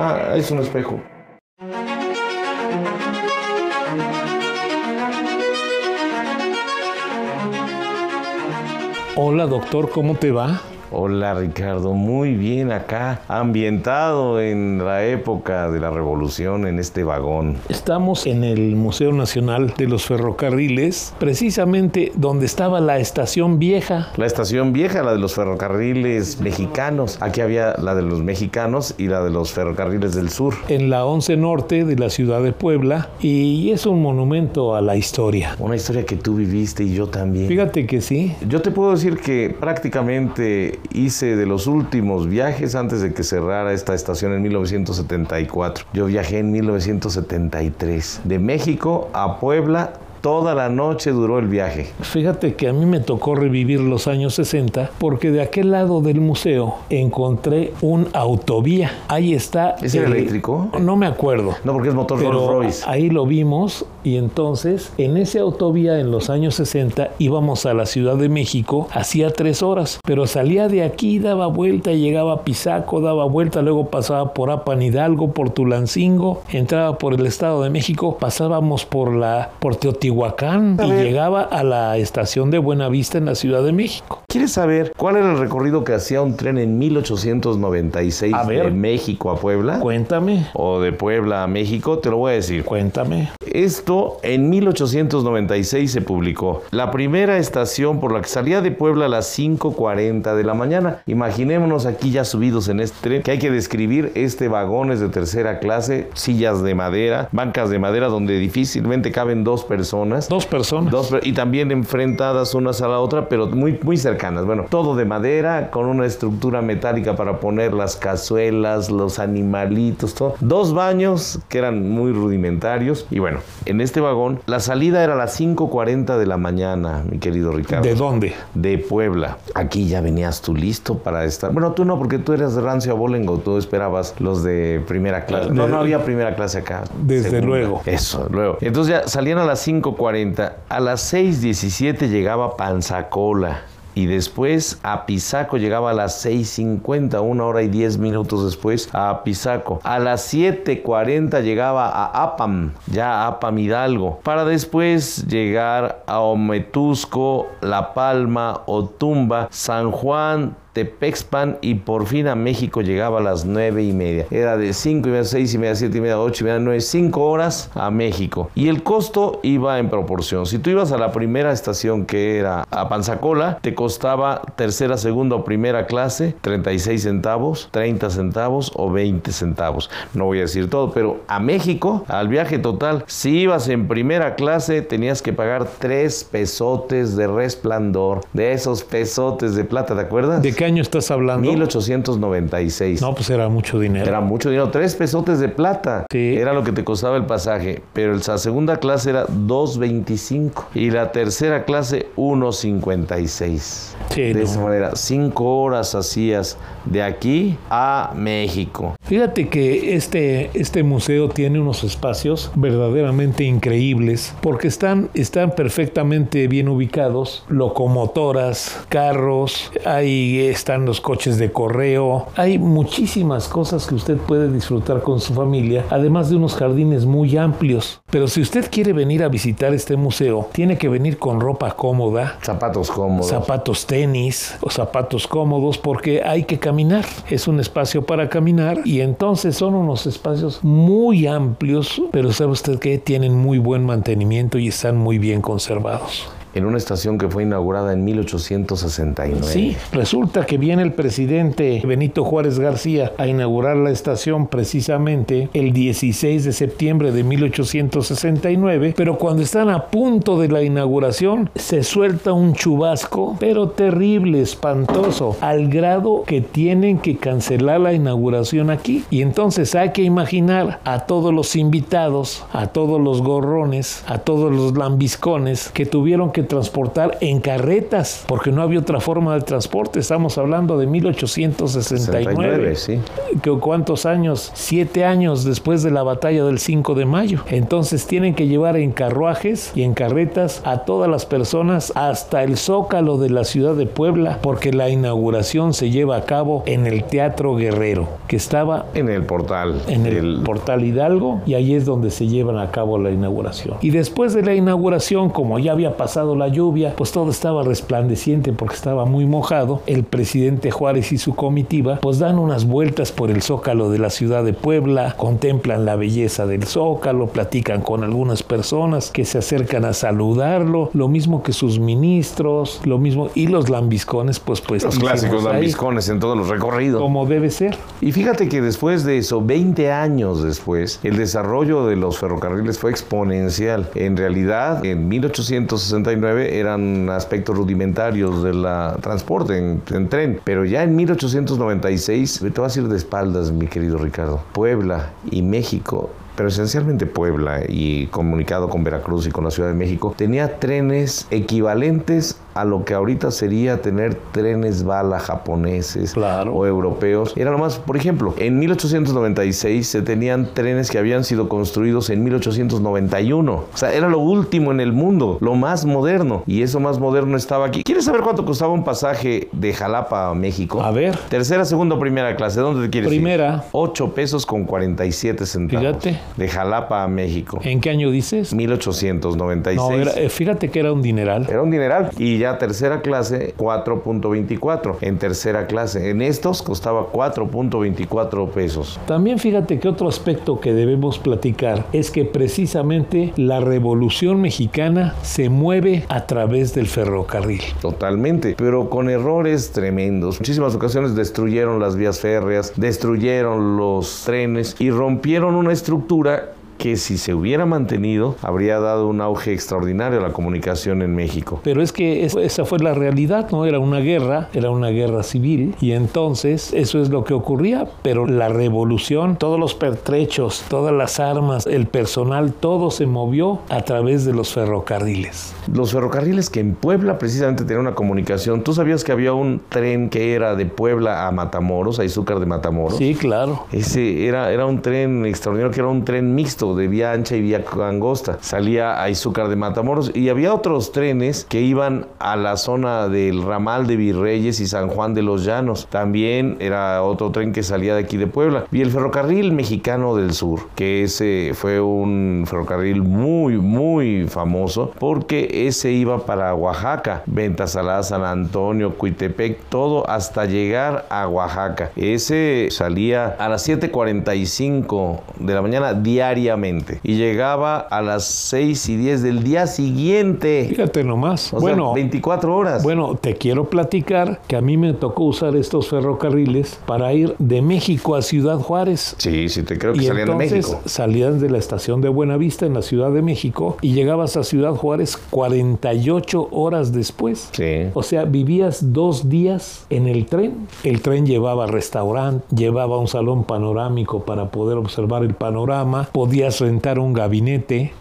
Ah, es un espejo. Hola, doctor, ¿cómo te va? Hola Ricardo, muy bien acá, ambientado en la época de la revolución en este vagón. Estamos en el Museo Nacional de los Ferrocarriles, precisamente donde estaba la estación vieja. La estación vieja, la de los ferrocarriles mexicanos. Aquí había la de los mexicanos y la de los ferrocarriles del sur. En la 11 Norte de la ciudad de Puebla y es un monumento a la historia. Una historia que tú viviste y yo también. Fíjate que sí. Yo te puedo decir que prácticamente hice de los últimos viajes antes de que cerrara esta estación en 1974. Yo viajé en 1973 de México a Puebla Toda la noche duró el viaje. Fíjate que a mí me tocó revivir los años 60 porque de aquel lado del museo encontré un autovía. Ahí está. ¿Es el eléctrico? No me acuerdo. No, porque es motor Rolls Royce. Ahí lo vimos y entonces en ese autovía en los años 60 íbamos a la Ciudad de México hacía tres horas, pero salía de aquí, daba vuelta, llegaba a Pisaco, daba vuelta, luego pasaba por Apan Hidalgo, por Tulancingo, entraba por el Estado de México, pasábamos por la por Teotihuacán Teotihuacán y llegaba a la estación de Buenavista en la Ciudad de México. ¿Quieres saber cuál era el recorrido que hacía un tren en 1896 A ver. de México a Puebla? Cuéntame, O de Puebla a México, te lo voy a decir. cuéntame. Esto en 1896 se publicó. La primera estación por la que salía de Puebla a las 5.40 de la mañana. Imaginémonos aquí ya subidos en este tren, que hay que describir este vagones de tercera clase, sillas de madera, bancas de madera donde difícilmente caben dos personas. Dos personas. Dos y también enfrentadas unas a la otra, pero muy, muy cercanas. Bueno, todo de madera, con una estructura metálica para poner las cazuelas, los animalitos, todo. Dos baños que eran muy rudimentarios. Y bueno, en este vagón, la salida era a las 5.40 de la mañana, mi querido Ricardo. ¿De dónde? De Puebla. Aquí ya venías tú listo para estar. Bueno, tú no, porque tú eres de rancio abolengo, tú esperabas los de primera clase. No, De- no había primera clase acá. Desde Segunda. luego. Eso, luego. Entonces ya salían a las 5.40. A las 6.17 llegaba Panzacola. Y después a Pisaco llegaba a las 6.50, una hora y 10 minutos después a Pisaco. A las 7.40 llegaba a Apam, ya Apam Hidalgo. Para después llegar a Ometusco, La Palma, Otumba, San Juan, Tepexpan y por fin a México llegaba a las nueve y media. Era de 5 y media, 6 y media, 7 y media, 8 y media, 9, 5 horas a México. Y el costo iba en proporción. Si tú ibas a la primera estación que era a Panzacola, te costaba tercera, segunda o primera clase 36 centavos, 30 centavos o 20 centavos. No voy a decir todo, pero a México, al viaje total, si ibas en primera clase, tenías que pagar 3 pesotes de resplandor, de esos pesotes de plata, ¿te acuerdas? ¿De qué año estás hablando? 1896. No, pues era mucho dinero. Era mucho dinero, tres pesotes de plata. Sí. Era lo que te costaba el pasaje. Pero la segunda clase era 2.25 y la tercera clase 1.56. Sí, de no. esa manera, cinco horas hacías de aquí a México. Fíjate que este, este museo tiene unos espacios verdaderamente increíbles porque están, están perfectamente bien ubicados, locomotoras, carros, ahí están los coches de correo, hay muchísimas cosas que usted puede disfrutar con su familia, además de unos jardines muy amplios. Pero si usted quiere venir a visitar este museo, tiene que venir con ropa cómoda, Zapatos cómodos. zapatos tenis o zapatos cómodos porque hay que caminar. Es un espacio para caminar y entonces son unos espacios muy amplios, pero sabe usted que tienen muy buen mantenimiento y están muy bien conservados. En una estación que fue inaugurada en 1869. Sí, resulta que viene el presidente Benito Juárez García a inaugurar la estación precisamente el 16 de septiembre de 1869, pero cuando están a punto de la inauguración se suelta un chubasco, pero terrible, espantoso, al grado que tienen que cancelar la inauguración aquí. Y entonces hay que imaginar a todos los invitados, a todos los gorrones, a todos los lambiscones que tuvieron que transportar en carretas, porque no había otra forma de transporte. Estamos hablando de 1869. 69, sí. ¿Cuántos años? Siete años después de la batalla del 5 de mayo. Entonces tienen que llevar en carruajes y en carretas a todas las personas hasta el zócalo de la ciudad de Puebla, porque la inauguración se lleva a cabo en el Teatro Guerrero, que estaba En el portal. en el del- portal Hidalgo y ahí es donde se llevan a cabo la inauguración. Y después de la inauguración, como ya había pasado la lluvia, pues todo estaba resplandeciente porque estaba muy mojado, el presidente Juárez y su comitiva pues dan unas vueltas por el zócalo de la ciudad de Puebla, contemplan la belleza del zócalo, platican con algunas personas que se acercan a saludarlo, lo mismo que sus ministros, lo mismo y los lambiscones pues pues Los clásicos ahí, lambiscones en todos los recorridos. como debe ser. Y fíjate que después de eso, 20 años después, el desarrollo de los ferrocarriles fue exponencial. En realidad, en 1869 eran aspectos rudimentarios del transporte en, en tren, pero ya en 1896, te vas a ir de espaldas, mi querido Ricardo, Puebla y México pero esencialmente Puebla y comunicado con Veracruz y con la Ciudad de México, tenía trenes equivalentes a lo que ahorita sería tener trenes bala japoneses Claro. o europeos. Era nomás, por ejemplo, en 1896 se tenían trenes que habían sido construidos en 1891. O sea, era lo último en el mundo, lo más moderno. Y eso más moderno estaba aquí. ¿Quieres saber cuánto costaba un pasaje de Jalapa a México? A ver. Tercera, segunda primera clase, ¿dónde te quieres ir? Primera. 8 pesos con 47 centavos. Fíjate. De Jalapa a México. ¿En qué año dices? 1896. No, era- eh, fíjate que era un dineral. Era un dineral. Y ya tercera clase, 4.24. En tercera clase. En estos costaba 4.24 pesos. También fíjate que otro aspecto que debemos platicar es que precisamente la revolución mexicana se mueve a través del ferrocarril. Totalmente. Pero con errores tremendos. Muchísimas ocasiones destruyeron las vías férreas, destruyeron los trenes y rompieron una estructura that. Que si se hubiera mantenido habría dado un auge extraordinario a la comunicación en México. Pero es que es- esa fue la realidad, ¿no? Era una guerra, era una guerra civil y entonces eso es lo que ocurría, pero la revolución, todos los pertrechos, todas las armas, el personal, todo se movió a través de los ferrocarriles. Los ferrocarriles que en Puebla precisamente tenían una comunicación. ¿Tú sabías que había un tren que era de Puebla a Matamoros, a Izúcar de Matamoros? Sí, claro. Ese era, era un tren extraordinario, que era un tren mixto de vía ancha y vía angosta. Salía a Izúcar de Matamoros y había otros trenes que iban a la zona del ramal de Virreyes y San Juan de los Llanos. También era otro tren que salía de aquí de Puebla. Y el ferrocarril mexicano del sur, que ese fue un ferrocarril muy, muy famoso porque ese iba para Oaxaca, Ventasalá, San Antonio, Cuitepec, todo hasta llegar a Oaxaca. Ese salía a las 7.45 de la mañana diariamente y llegaba a las 6 y 10 del día siguiente. Fíjate nomás. O bueno, sea, 24 horas. Bueno, te quiero platicar que a mí me tocó usar estos ferrocarriles para ir de México a Ciudad Juárez. Sí, sí, te creo que Y salían de México. salías de la estación de Buenavista en la Ciudad de México y llegabas a Ciudad Juárez 48 horas después. Sí. O sea, vivías dos días en el tren. El tren llevaba restaurante, llevaba un salón panorámico para poder observar el panorama. Podías rentar un gabinete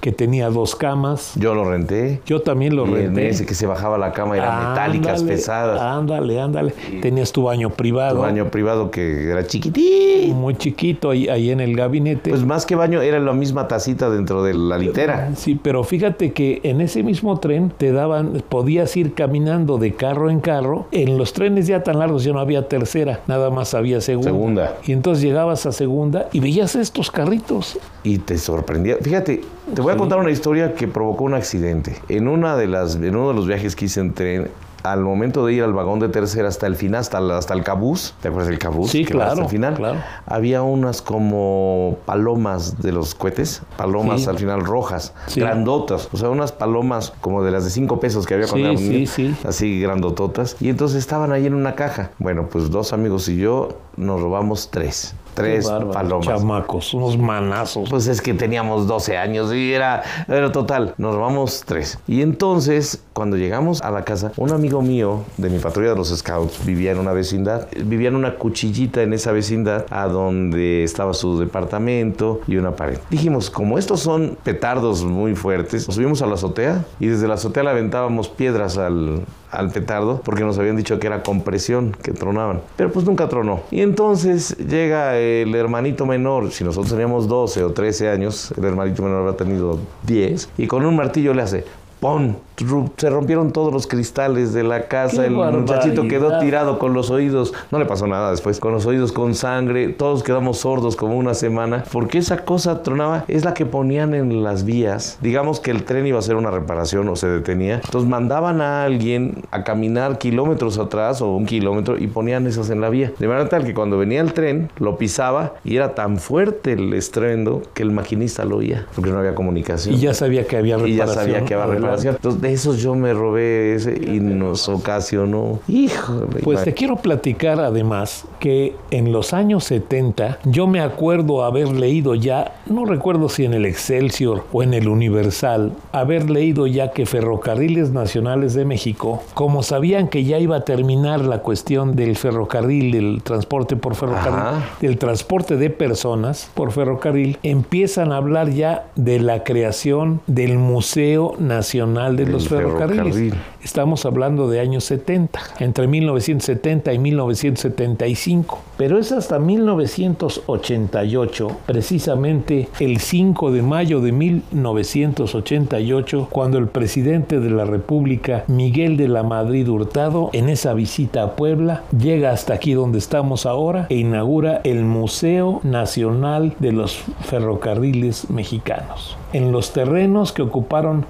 que tenía dos camas. Yo lo renté. Yo también lo y en renté. ese que se bajaba la cama eran metálicas, Ándale, pesadas. Ándale, ándale. Tenías tu baño privado. Un baño privado que era chiquitín. Muy chiquito ahí, ahí en el gabinete. Pues más que baño, era la misma tacita dentro de la litera. Sí, pero fíjate que en ese mismo tren te daban, podías ir caminando de carro en carro. En los trenes ya tan largos ya no había tercera, nada más había segunda. Segunda. Y entonces llegabas a segunda y veías estos carritos. Y te sorprendía. Fíjate, te voy a contar una historia que provocó un accidente. En una de las, en uno de los viajes que hice en tren, al momento de ir al vagón de tercera hasta el final, hasta el, hasta el cabús, ¿te acuerdas del cabús? Sí, Que claro, Hasta el final, claro. había unas como palomas de los cohetes, palomas Sí. al final rojas, Sí. grandotas, o sea, unas palomas como de las de cinco pesos que había cuando Sí, sí. así grandototas, y entonces estaban ahí en una caja. Bueno, pues dos amigos y yo nos robamos tres, tres bárbaro, palomas. Chamacos, unos manazos. Pues es que teníamos 12 años y era, era total. Nos robamos tres. Y entonces, cuando llegamos a la casa, un amigo mío de mi patrulla de los scouts vivía en una vecindad. Vivía en una cuchillita en esa vecindad a donde estaba su departamento y una pared. Dijimos, como estos son petardos muy fuertes, nos subimos a la azotea y desde la azotea le aventábamos piedras al, al petardo porque nos habían dicho que era compresión, que tronaban. Pero pues nunca tronó. Y entonces llega el hermanito menor, si nosotros teníamos 12 o 13 años, el hermanito menor habrá tenido 10, y con un martillo le hace... ¡Pon! Tru- Se rompieron todos los cristales de la casa. ¡Qué el muchachito quedó tirado con los oídos. No le pasó nada después. Con los oídos con sangre. Todos quedamos sordos como una semana. Porque esa cosa tronaba es la que ponían en las vías. Digamos que el tren iba a hacer una reparación o se detenía. Entonces mandaban a alguien a caminar kilómetros atrás o un kilómetro y ponían esas en la vía. De manera tal que cuando venía el tren lo pisaba y era tan fuerte el estruendo que el maquinista lo oía. Porque no había comunicación. Y ya sabía que había Y reparación. ya sabía que había Adelante. Entonces, de esos yo me robé ese y nos ocasionó. Híjole. Pues te quiero platicar además que en los años 70 yo me acuerdo haber leído ya, no recuerdo si en el Excelsior o en el Universal, haber leído ya que Ferrocarriles Nacionales de México, como sabían que ya iba a terminar la cuestión del ferrocarril, del transporte por ferrocarril, Ajá. del transporte de personas por ferrocarril, empiezan a hablar ya de la creación del Museo Nacional de Del los Ferrocarriles. ferrocarril. Estamos hablando de años 70, entre 1970 y 1975. Pero es hasta 1988, precisamente el 5 de mayo de 1988, cuando el presidente de la República, Miguel de la Madrid Hurtado, en esa visita a Puebla, llega hasta aquí donde estamos ahora e inaugura el Museo Nacional de los Ferrocarriles Mexicanos. En los terrenos que ocuparon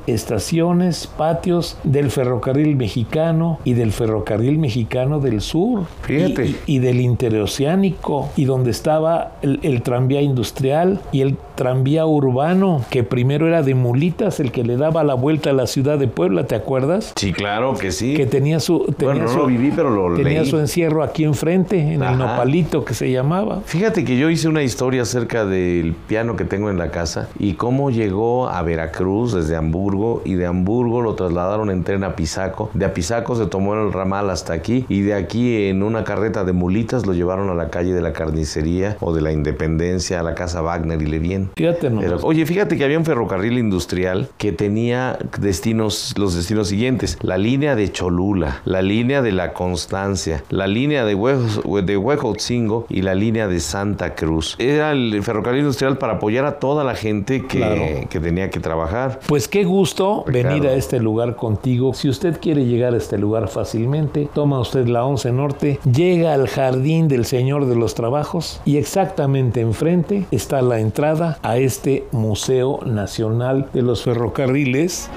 estaciones, patios del ferrocarril mexicano y del ferrocarril mexicano del sur. Fíjate. Y, y del interoceánico. Y donde estaba el, el tranvía industrial y el tranvía urbano, que primero era de mulitas, el que le daba la vuelta a la ciudad de Puebla, ¿te acuerdas? Sí, claro que sí. Que tenía su, tenía Bueno, no su, lo viví, pero lo tenía leí. su encierro aquí enfrente, en Ajá. el nopalito que se llamaba. Fíjate que yo hice una historia acerca del piano que tengo en la casa y cómo llegó a Veracruz desde Hamburgo y de Hamburgo lo trasladaron en tren a Pisaco. De Apizaco se tomó el ramal hasta aquí y de aquí en una carreta de mulitas lo llevaron a la calle de la carnicería o de la Independencia a la casa Wagner y Levien. Fíjate. Pero, oye, fíjate que había un ferrocarril industrial que tenía destinos, los destinos siguientes: la línea de Cholula, la línea de la Constancia, la línea de, Huejos- de Huejotzingo y la línea de Santa Cruz. Era el ferrocarril industrial para apoyar a toda la gente que, Claro. que tenía que trabajar. Pues qué gusto. Venir a este lugar contigo. Si usted quiere llegar a este lugar fácilmente, toma usted la 11 Norte, llega al Jardín del Señor de los Trabajos y exactamente enfrente está la entrada a este Museo Nacional de los Ferrocarriles.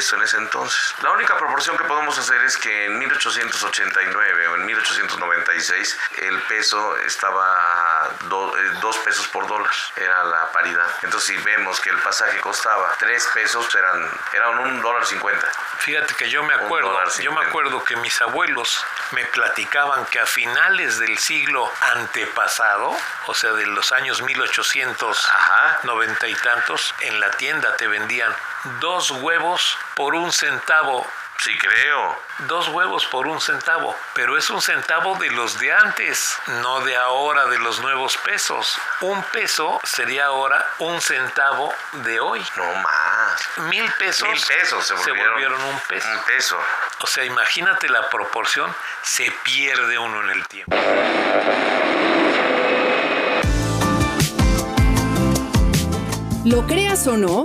Peso en ese entonces. La única proporción que podemos hacer es que en 1889 o en 1896 el peso estaba a do- eh, dos pesos por dólar. Era la paridad. Entonces, si vemos que el pasaje costaba tres pesos, eran, eran un dólar cincuenta. Fíjate que yo me acuerdo, yo me acuerdo que mis abuelos me platicaban que a finales del siglo antepasado, o sea, de los años 1890 Ajá. y tantos, en la tienda te vendían dos huevos por un centavo. Sí, creo. Dos huevos por un centavo, pero es un centavo de los de antes, no de ahora de los nuevos pesos. Un peso sería ahora un centavo de hoy. No más. Mil pesos, Mil pesos se volvieron, volvieron un peso. Un peso. O sea, imagínate la proporción, se pierde uno en el tiempo. Lo creas o no,